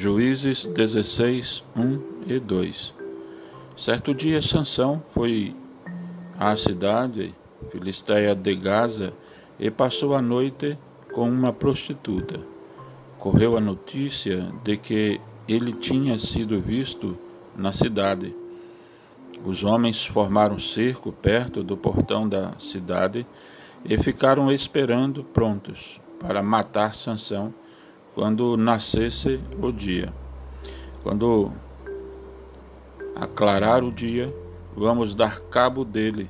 Juízes 16, 1 e 2 Certo dia Sansão foi à cidade filisteia de Gaza e passou a noite com uma prostituta. Correu a notícia de que ele tinha sido visto na cidade. Os homens formaram cerco perto do portão da cidade e ficaram esperando prontos para matar Sansão quando nascesse o dia. Quando aclarar o dia, vamos dar cabo dele,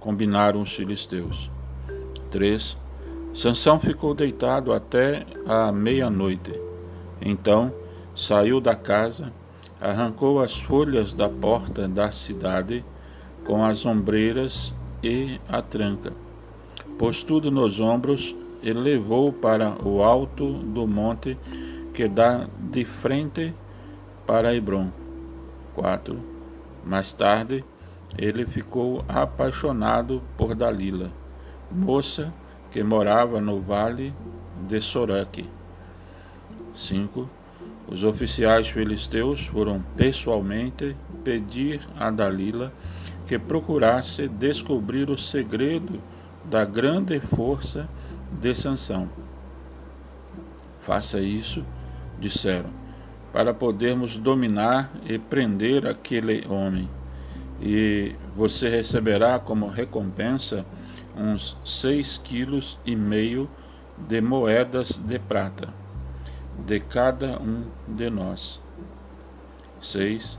combinaram os filisteus. 3. Sansão ficou deitado até a meia-noite. Então saiu da casa, arrancou as folhas da porta da cidade com as ombreiras e a tranca. Pôs tudo nos ombros e levou para o alto do monte que dá de frente para Hebron. 4. Mais tarde, ele ficou apaixonado por Dalila, moça que morava no vale de Soraque. 5. Os oficiais filisteus foram pessoalmente pedir a Dalila que procurasse descobrir o segredo da grande força de Sansão. Faça isso, disseram, para podermos dominar e prender aquele homem. E você receberá como recompensa uns seis quilos e meio de moedas de prata, de cada um de nós. 6.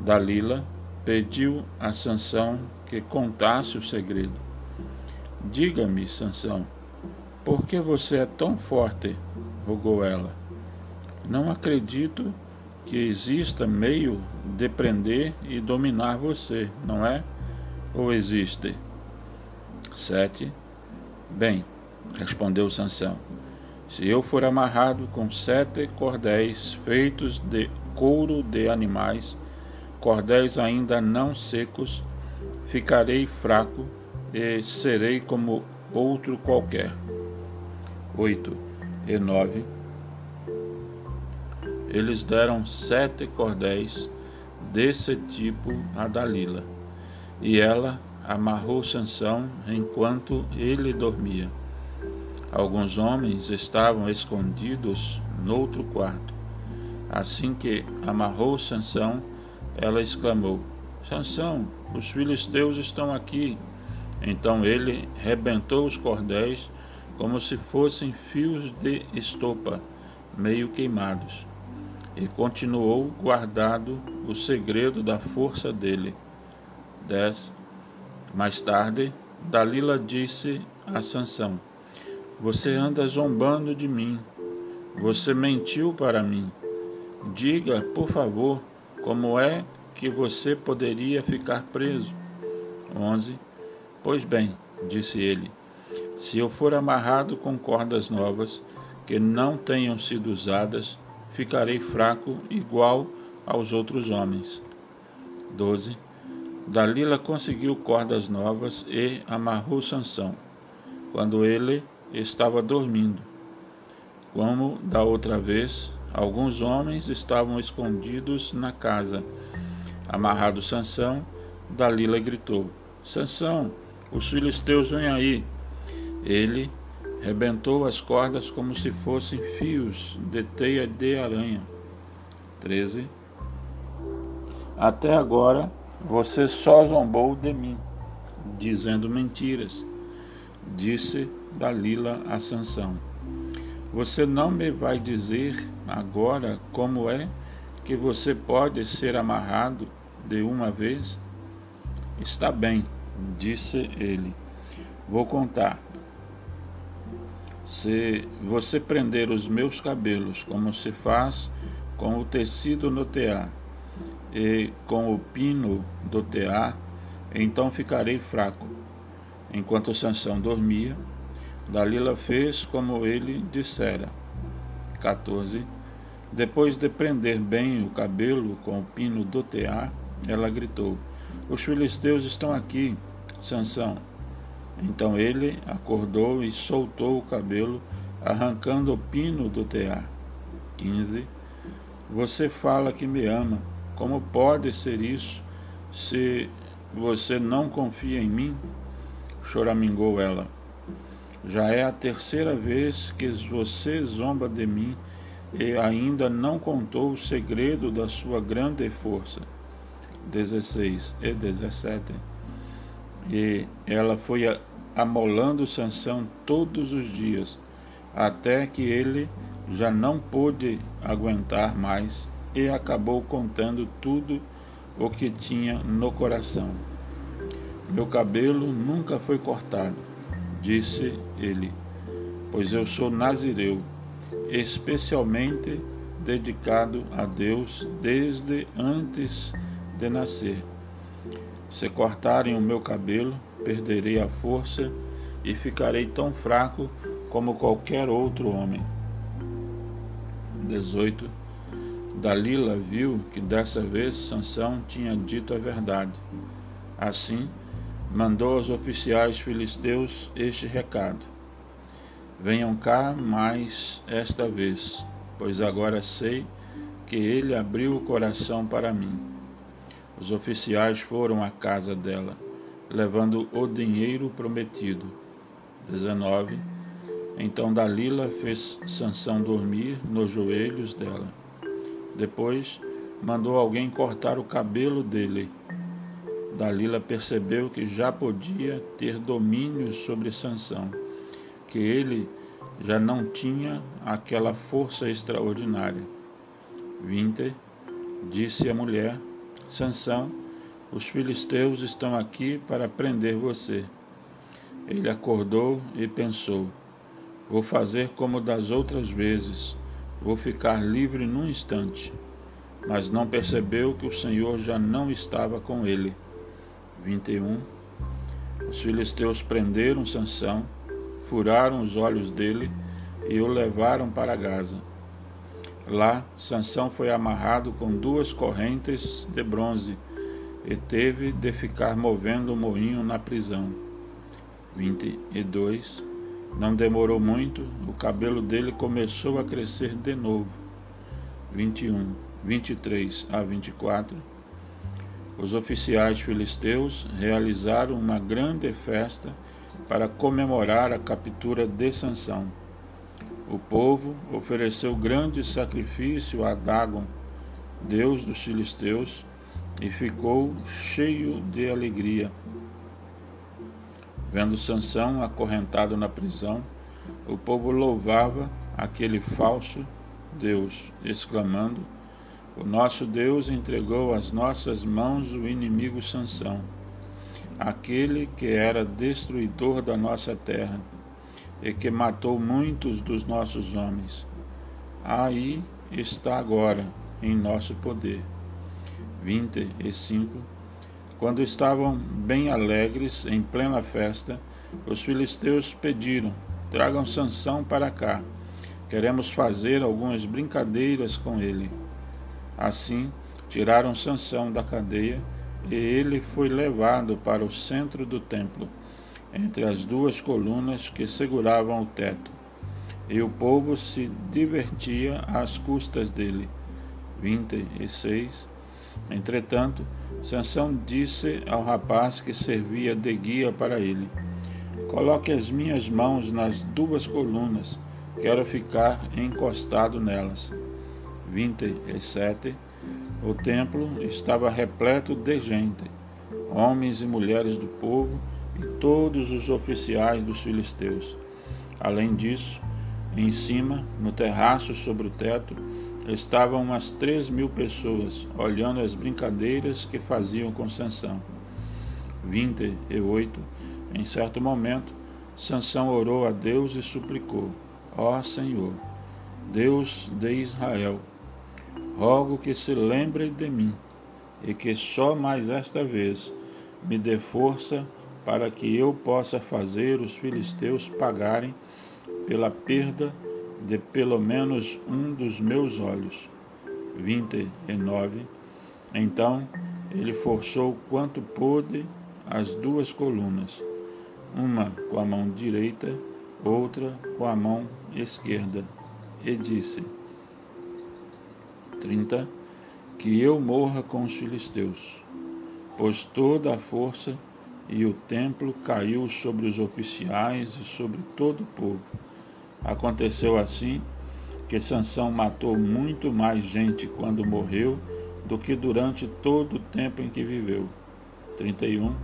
Dalila pediu a Sansão que contasse o segredo. Diga-me, Sansão, por que você é tão forte? rogou ela. Não acredito que exista meio de prender e dominar você, não é? Ou existe? Sete. Bem, respondeu Sansão, se eu for amarrado com sete cordéis feitos de couro de animais, cordéis ainda não secos, ficarei fraco e serei como outro qualquer. 8 e 9. Eles deram sete cordéis desse tipo a Dalila, e ela amarrou Sansão enquanto ele dormia. Alguns homens estavam escondidos noutro quarto. Assim que amarrou Sansão, ela exclamou: Sansão, os filisteus estão aqui. Então ele rebentou os cordéis como se fossem fios de estopa, meio queimados, e continuou guardado o segredo da força dele. 10. Mais tarde, Dalila disse a Sansão: Você anda zombando de mim. Você mentiu para mim. Diga, por favor, como é que você poderia ficar preso? 11. Pois bem, disse ele, se eu for amarrado com cordas novas, que não tenham sido usadas, ficarei fraco igual aos outros homens. 12. Dalila conseguiu cordas novas e amarrou Sansão, quando ele estava dormindo. Como da outra vez, alguns homens estavam escondidos na casa. Amarrado Sansão, Dalila gritou: Sansão, os filisteus vêm aí. Ele rebentou as cordas como se fossem fios de teia de aranha. 13. Até agora você só zombou de mim, dizendo mentiras, disse Dalila a Sansão. Você não me vai dizer agora como é que você pode ser amarrado de uma vez? Está bem, disse ele. Vou contar. Se você prender os meus cabelos como se faz com o tecido no tear e com o pino do tear, então ficarei fraco. Enquanto Sansão dormia, Dalila fez como ele dissera. 14. Depois de prender bem o cabelo com o pino do tear, ela gritou: Os filisteus estão aqui, Sansão. Então ele acordou e soltou o cabelo, arrancando o pino do tear. 15. Você fala que me ama. Como pode ser isso se você não confia em mim? Choramingou ela. Já é a terceira vez que você zomba de mim e ainda não contou o segredo da sua grande força. 16 e 17. E ela foi amolando Sansão todos os dias, até que ele já não pôde aguentar mais e acabou contando tudo o que tinha no coração. Meu cabelo nunca foi cortado, disse ele, pois eu sou nazireu, especialmente dedicado a Deus desde antes de nascer. Se cortarem o meu cabelo, perderei a força e ficarei tão fraco como qualquer outro homem. 18. Dalila viu que dessa vez Sansão tinha dito a verdade. Assim, mandou aos oficiais filisteus este recado: Venham cá mais esta vez, pois agora sei que ele abriu o coração para mim. Os oficiais foram à casa dela levando o dinheiro prometido. 19. Então Dalila fez Sansão dormir nos joelhos dela. Depois mandou alguém cortar o cabelo dele. Dalila percebeu que já podia ter domínio sobre Sansão, que ele já não tinha aquela força extraordinária. 20. Disse a mulher: Sansão, os filisteus estão aqui para prender você. Ele acordou e pensou: Vou fazer como das outras vezes, vou ficar livre num instante. Mas não percebeu que o Senhor já não estava com ele. 21. Os filisteus prenderam Sansão, furaram os olhos dele e o levaram para Gaza. Lá, Sansão foi amarrado com duas correntes de bronze e teve de ficar movendo o moinho na prisão. 22. Não demorou muito, o cabelo dele começou a crescer de novo. 21, 23 a 24. Os oficiais filisteus realizaram uma grande festa para comemorar a captura de Sansão. O povo ofereceu grande sacrifício a Dagon, deus dos filisteus, e ficou cheio de alegria. Vendo Sansão acorrentado na prisão, o povo louvava aquele falso Deus, exclamando: O nosso Deus entregou às nossas mãos o inimigo Sansão, aquele que era destruidor da nossa terra e que matou muitos dos nossos homens. Aí está agora em nosso poder. 25, quando estavam bem alegres em plena festa, os filisteus pediram: Tragam Sansão para cá. Queremos fazer algumas brincadeiras com ele. Assim, tiraram Sansão da cadeia e ele foi levado para o centro do templo, entre as duas colunas que seguravam o teto. E o povo se divertia às custas dele. 26 Entretanto, Sansão disse ao rapaz que servia de guia para ele: Coloque as minhas mãos nas duas colunas, quero ficar encostado nelas. 27. O templo estava repleto de gente, homens e mulheres do povo e todos os oficiais dos filisteus. Além disso, em cima, no terraço sobre o teto, estavam umas três mil pessoas olhando as brincadeiras que faziam com Sansão. 28. Em certo momento, Sansão orou a Deus e suplicou: Ó Senhor, Deus de Israel, rogo que se lembre de mim e que só mais esta vez me dê força para que eu possa fazer os filisteus pagarem pela perda de pelo menos um dos meus olhos. 29. Então ele forçou quanto pôde as duas colunas, uma com a mão direita, outra com a mão esquerda, e disse: 30. Que eu morra com os filisteus, pois toda a força e o templo caiu sobre os oficiais e sobre todo o povo. Aconteceu assim que Sansão matou muito mais gente quando morreu do que durante todo o tempo em que viveu. 31.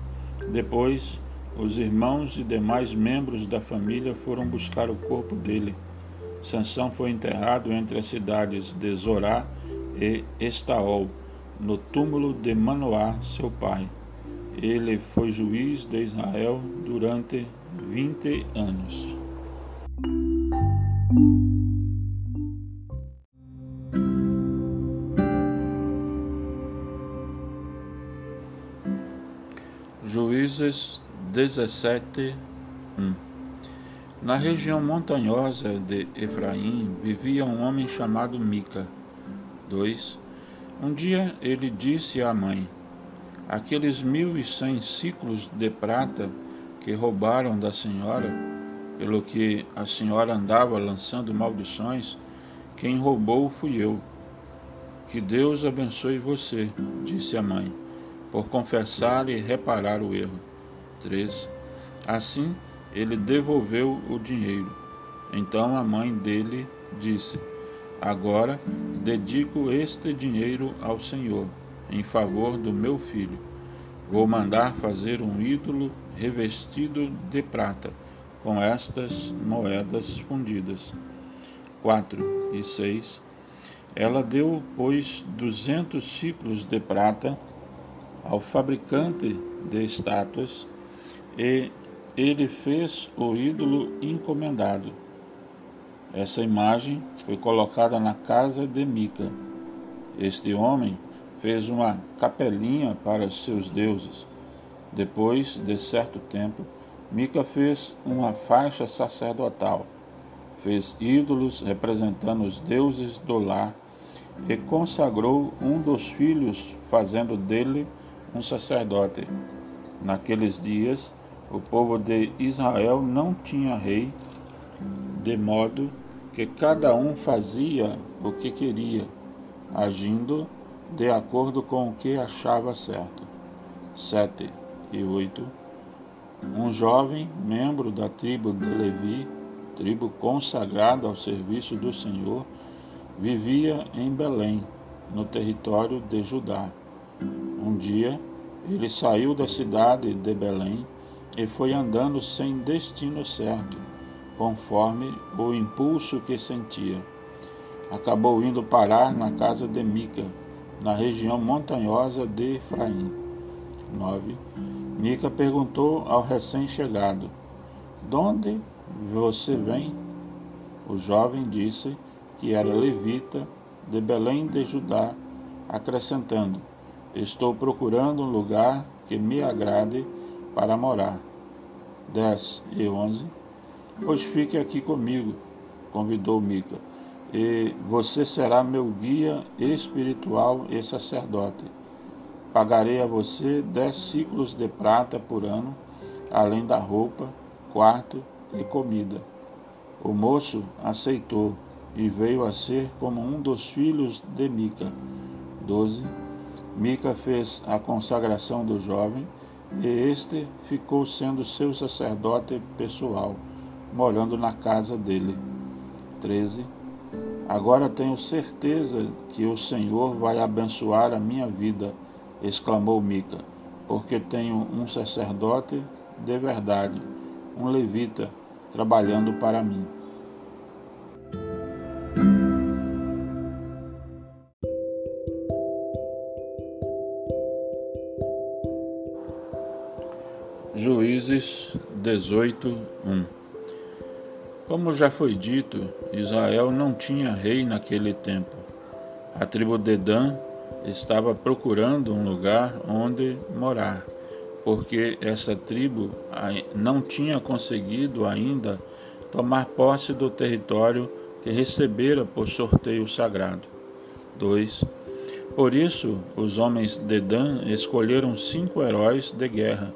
Depois, os irmãos e demais membros da família foram buscar o corpo dele. Sansão foi enterrado entre as cidades de Zorá e Estaol, no túmulo de Manoá, seu pai. Ele foi juiz de Israel durante vinte anos. Juízes 17, 1 Na região montanhosa de Efraim vivia um homem chamado Mica. 2. Um dia ele disse à mãe: Aqueles mil e cem ciclos de prata que roubaram da senhora, pelo que a senhora andava lançando maldições, quem roubou fui eu. Que Deus abençoe você, disse a mãe, por confessar e reparar o erro. 3. Assim, ele devolveu o dinheiro. Então a mãe dele disse: Agora dedico este dinheiro ao Senhor, em favor do meu filho. Vou mandar fazer um ídolo revestido de prata, com estas moedas fundidas. 4 e 6. Ela deu, pois, duzentos ciclos de prata ao fabricante de estátuas e ele fez o ídolo encomendado. Essa imagem foi colocada na casa de Mica. Este homem fez uma capelinha para seus deuses. Depois de certo tempo, Mica fez uma faixa sacerdotal, fez ídolos representando os deuses do lar e consagrou um dos filhos, fazendo dele um sacerdote. Naqueles dias, o povo de Israel não tinha rei, de modo que cada um fazia o que queria, agindo de acordo com o que achava certo. 7 e 8. Um jovem membro da tribo de Levi, tribo consagrada ao serviço do Senhor, vivia em Belém, no território de Judá. Um dia, ele saiu da cidade de Belém e foi andando sem destino certo, conforme o impulso que sentia. Acabou indo parar na casa de Mica, na região montanhosa de Efraim. 9. Mica perguntou ao recém-chegado: De onde você vem? O jovem disse que era levita de Belém de Judá, acrescentando: Estou procurando um lugar que me agrade para morar. 10 e 11. Pois fique aqui comigo, convidou Mica, e você será meu guia espiritual e sacerdote. Pagarei a você dez ciclos de prata por ano, além da roupa, quarto e comida. O moço aceitou e veio a ser como um dos filhos de Mica. 12. Mica fez a consagração do jovem e este ficou sendo seu sacerdote pessoal, morando na casa dele. 13. Agora tenho certeza que o Senhor vai abençoar a minha vida, exclamou Mica, porque tenho um sacerdote de verdade, um levita, trabalhando para mim. Juízes 18, 1 Como já foi dito, Israel não tinha rei naquele tempo. A tribo de Dan estava procurando um lugar onde morar, porque essa tribo não tinha conseguido ainda tomar posse do território que recebera por sorteio sagrado. 2. Por isso, os homens de Dan escolheram cinco heróis de guerra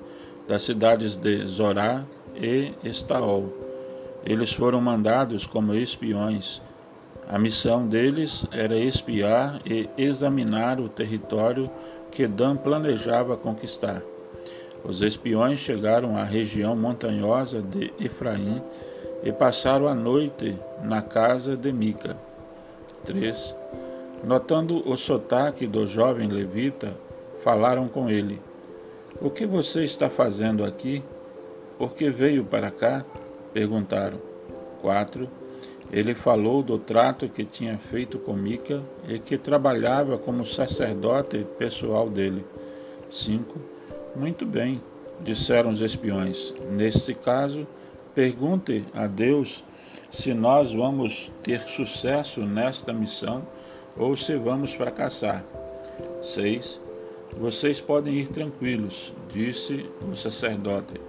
das cidades de Zorá e Estaol. Eles foram mandados como espiões A missão deles era espiar e examinar o território que Dan planejava conquistar. Os espiões chegaram à região montanhosa de Efraim e passaram a noite na casa de Mica. 3. Notando o sotaque do jovem levita, falaram com ele: O que você está fazendo aqui? Por que veio para cá? Perguntaram. 4. Ele falou do trato que tinha feito com Mica e que trabalhava como sacerdote pessoal dele. 5. Muito bem, disseram os espiões. Nesse caso, pergunte a Deus se nós vamos ter sucesso nesta missão ou se vamos fracassar. 6. Vocês podem ir tranquilos, disse o sacerdote.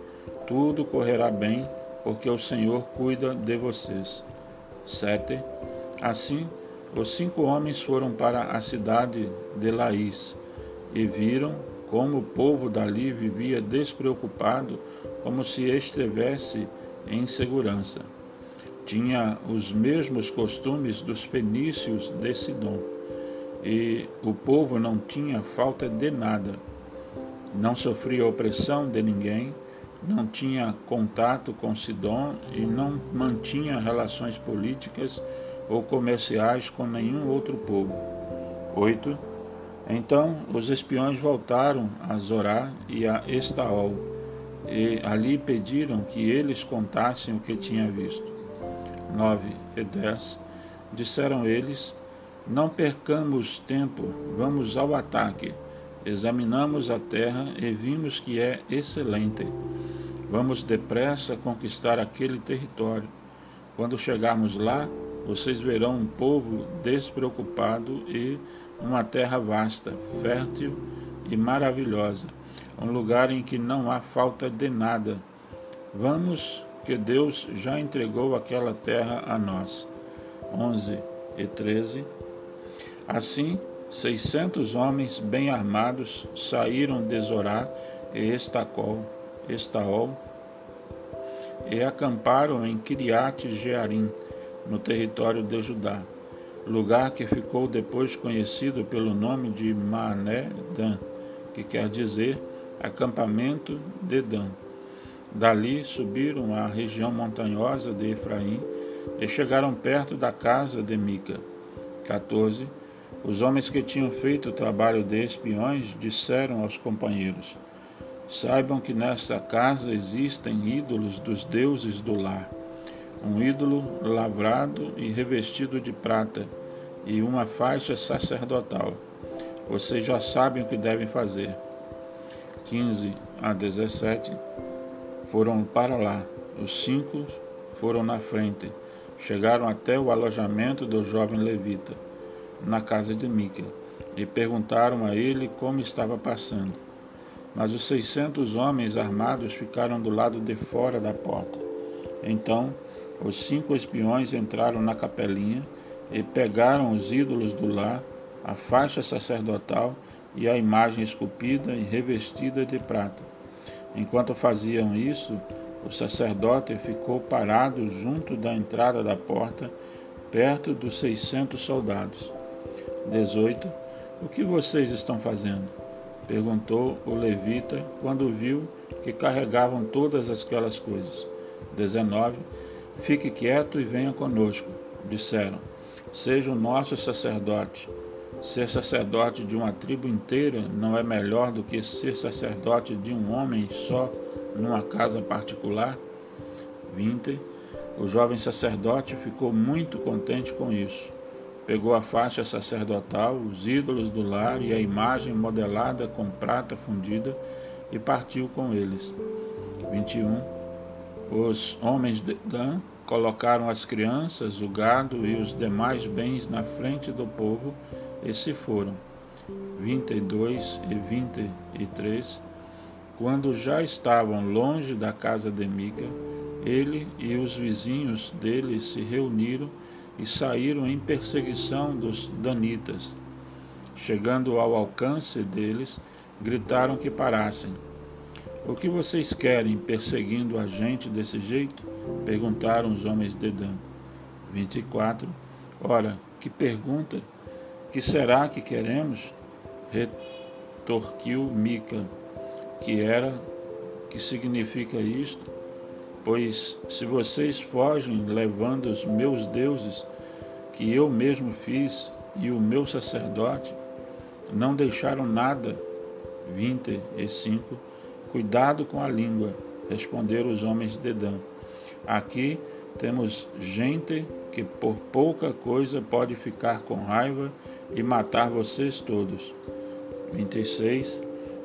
Tudo correrá bem, porque o Senhor cuida de vocês. 7. Assim, os cinco homens foram para a cidade de Laís e viram como o povo dali vivia despreocupado, como se estivesse em segurança tinha os mesmos costumes dos fenícios de Sidom, e o povo não tinha falta de nada, não sofria opressão de ninguém, não tinha contato com Sidom e não mantinha relações políticas ou comerciais com nenhum outro povo. 8. Então os espiões voltaram a Zorá e a Estaol, e ali pediram que eles contassem o que tinham visto. 9 e 10, disseram eles: Não percamos tempo, vamos ao ataque. Examinamos a terra e vimos que é excelente. Vamos depressa conquistar aquele território. Quando chegarmos lá, vocês verão um povo despreocupado e uma terra vasta, fértil e maravilhosa, um lugar em que não há falta de nada. Vamos que Deus já entregou aquela terra a nós. 11 e 13. Assim, seiscentos homens bem armados saíram de Zorá e Estacol, Estaol e acamparam em Kiriat Jearim, no território de Judá, lugar que ficou depois conhecido pelo nome de Maané Dan, que quer dizer acampamento de Dan. Dali subiram à região montanhosa de Efraim e chegaram perto da casa de Mica. 14. Os homens que tinham feito o trabalho de espiões disseram aos companheiros: Saibam que nesta casa existem ídolos dos deuses do lar, um ídolo lavrado e revestido de prata e uma faixa sacerdotal. Vocês já sabem o que devem fazer. 15 a 17 foram para lá. Os cinco foram na frente. Chegaram até o alojamento do jovem levita, na casa de Mica, e perguntaram a ele como estava passando. Mas os seiscentos homens armados ficaram do lado de fora da porta. Então, os cinco espiões entraram na capelinha e pegaram os ídolos do lar, a faixa sacerdotal e a imagem esculpida e revestida de prata Enquanto faziam isso, o sacerdote ficou parado junto da entrada da porta, perto dos seiscentos soldados. 18. O que vocês estão fazendo? Perguntou o levita quando viu que carregavam todas aquelas coisas. 19. Fique quieto e venha conosco, disseram. Seja o nosso sacerdote. Ser sacerdote de uma tribo inteira não é melhor do que ser sacerdote de um homem só numa casa particular? 20. O jovem sacerdote ficou muito contente com isso. Pegou a faixa sacerdotal, os ídolos do lar e a imagem modelada com prata fundida e partiu com eles. 21. Os homens de Dan colocaram as crianças, o gado e os demais bens na frente do povo e se foram. 22 e 23. Quando já estavam longe da casa de Mica, ele e os vizinhos dele se reuniram e saíram em perseguição dos danitas. Chegando ao alcance deles, gritaram que parassem. O que vocês querem perseguindo a gente desse jeito? perguntaram os homens de Dan. 24. Ora, que pergunta, que será que queremos? Retorquiu Mica, que era, que significa isto? Pois se vocês fogem levando os meus deuses, que eu mesmo fiz, e o meu sacerdote, não deixaram nada. 25. Cuidado com a língua, responderam os homens de Dan. Aqui temos gente que por pouca coisa pode ficar com raiva e matar vocês todos. 26.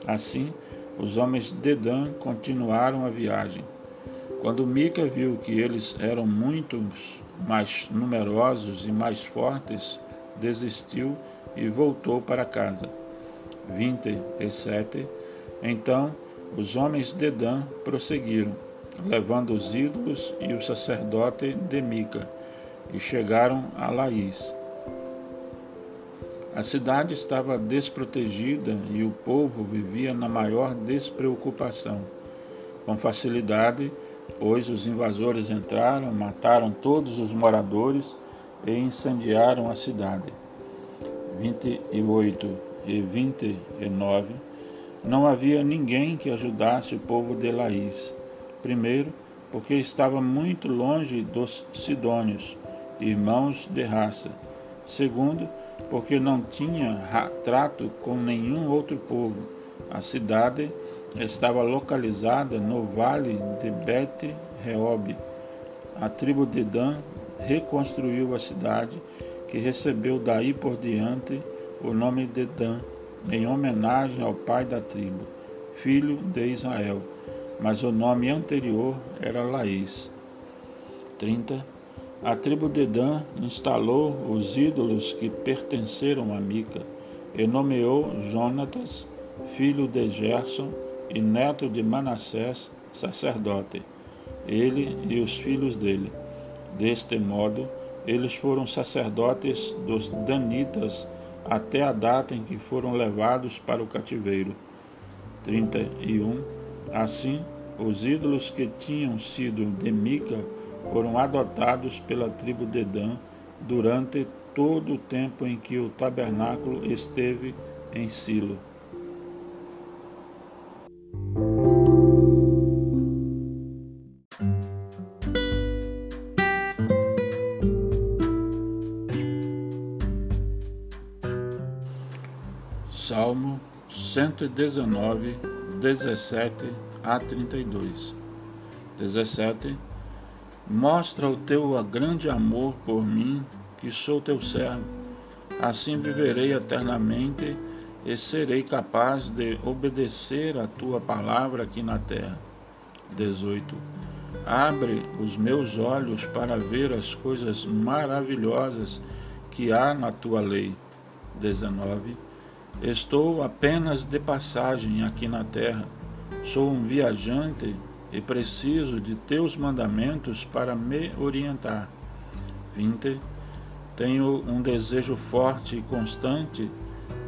Assim, os homens de Dan continuaram a viagem. Quando Mica viu que eles eram muito mais numerosos e mais fortes, desistiu e voltou para casa. 27. Então os homens de Dan prosseguiram, levando os ídolos e o sacerdote de Mica, e chegaram a Laís. A cidade estava desprotegida e o povo vivia na maior despreocupação. Com facilidade, pois os invasores entraram, mataram todos os moradores e incendiaram a cidade. 28 e 29 Não havia ninguém que ajudasse o povo de Laís. Primeiro, porque estava muito longe dos sidônios, irmãos de raça. Segundo, porque não tinha trato com nenhum outro povo. A cidade estava localizada no vale de Bet Reob. A tribo de Dan reconstruiu a cidade, que recebeu daí por diante o nome de Dan, em homenagem ao pai da tribo, filho de Israel, mas o nome anterior era Laís. 30. A tribo de Dan instalou os ídolos que pertenceram a Mica e nomeou Jonatas, filho de Gerson e neto de Manassés, sacerdote, ele e os filhos dele. Deste modo, eles foram sacerdotes dos Danitas até a data em que foram levados para o cativeiro. 31. Assim, os ídolos que tinham sido de Mica foram adotados pela tribo de Dan durante todo o tempo em que o tabernáculo esteve em Silo. 119, 17 a 32. 17. Mostra o teu grande amor por mim, que sou teu servo. Assim viverei eternamente e serei capaz de obedecer a tua palavra aqui na terra. 18. Abre os meus olhos para ver as coisas maravilhosas que há na tua lei. 19 Estou apenas de passagem aqui na terra. Sou um viajante e preciso de teus mandamentos para me orientar. 20. Tenho um desejo forte e constante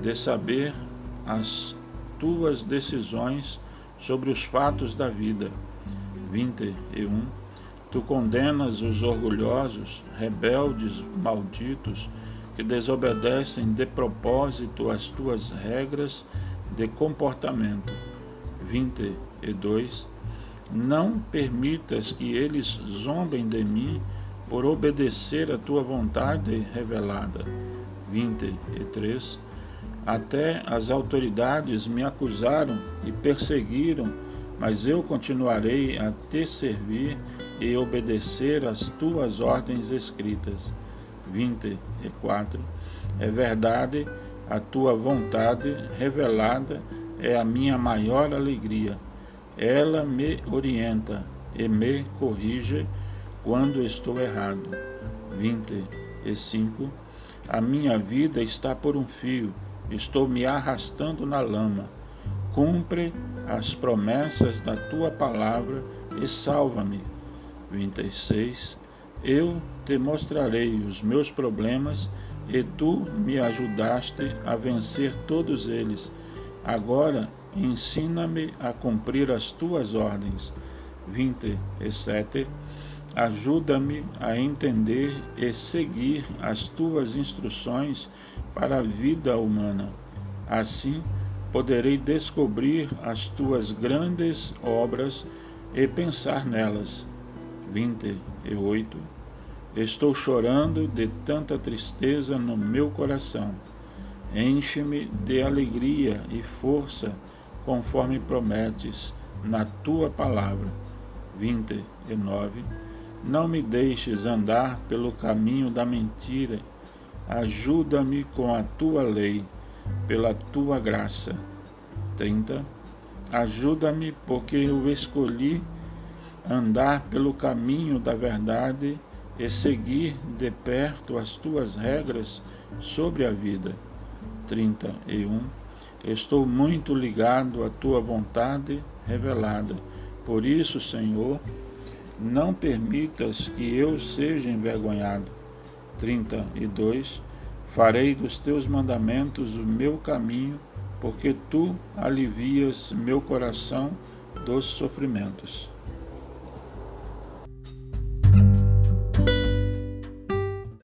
de saber as tuas decisões sobre os fatos da vida. 21. Tu condenas os orgulhosos, rebeldes, malditos, que desobedecem de propósito as tuas regras de comportamento. 22. Não permitas que eles zombem de mim por obedecer a tua vontade revelada. 23. Até as autoridades me acusaram e perseguiram, mas eu continuarei a te servir e obedecer às tuas ordens escritas. 24. É verdade, a tua vontade revelada é a minha maior alegria. Ela me orienta e me corrige quando estou errado. 25. A minha vida está por um fio, estou me arrastando na lama. Cumpre as promessas da tua palavra e salva-me. 26. Eu te mostrarei os meus problemas e tu me ajudaste a vencer todos eles. Agora ensina-me a cumprir as tuas ordens. 27. Ajuda-me a entender e seguir as tuas instruções para a vida humana. Assim, poderei descobrir as tuas grandes obras e pensar nelas. 28. Estou chorando de tanta tristeza no meu coração. Enche-me de alegria e força, conforme prometes na tua palavra. 29 não me deixes andar pelo caminho da mentira. Ajuda-me com a tua lei, pela tua graça. 30. Ajuda-me, porque eu escolhi andar pelo caminho da verdade e seguir de perto as tuas regras sobre a vida. 31. Estou muito ligado à tua vontade revelada. Por isso, Senhor, não permitas que eu seja envergonhado. 32. Farei dos teus mandamentos o meu caminho, porque tu alivias meu coração dos sofrimentos.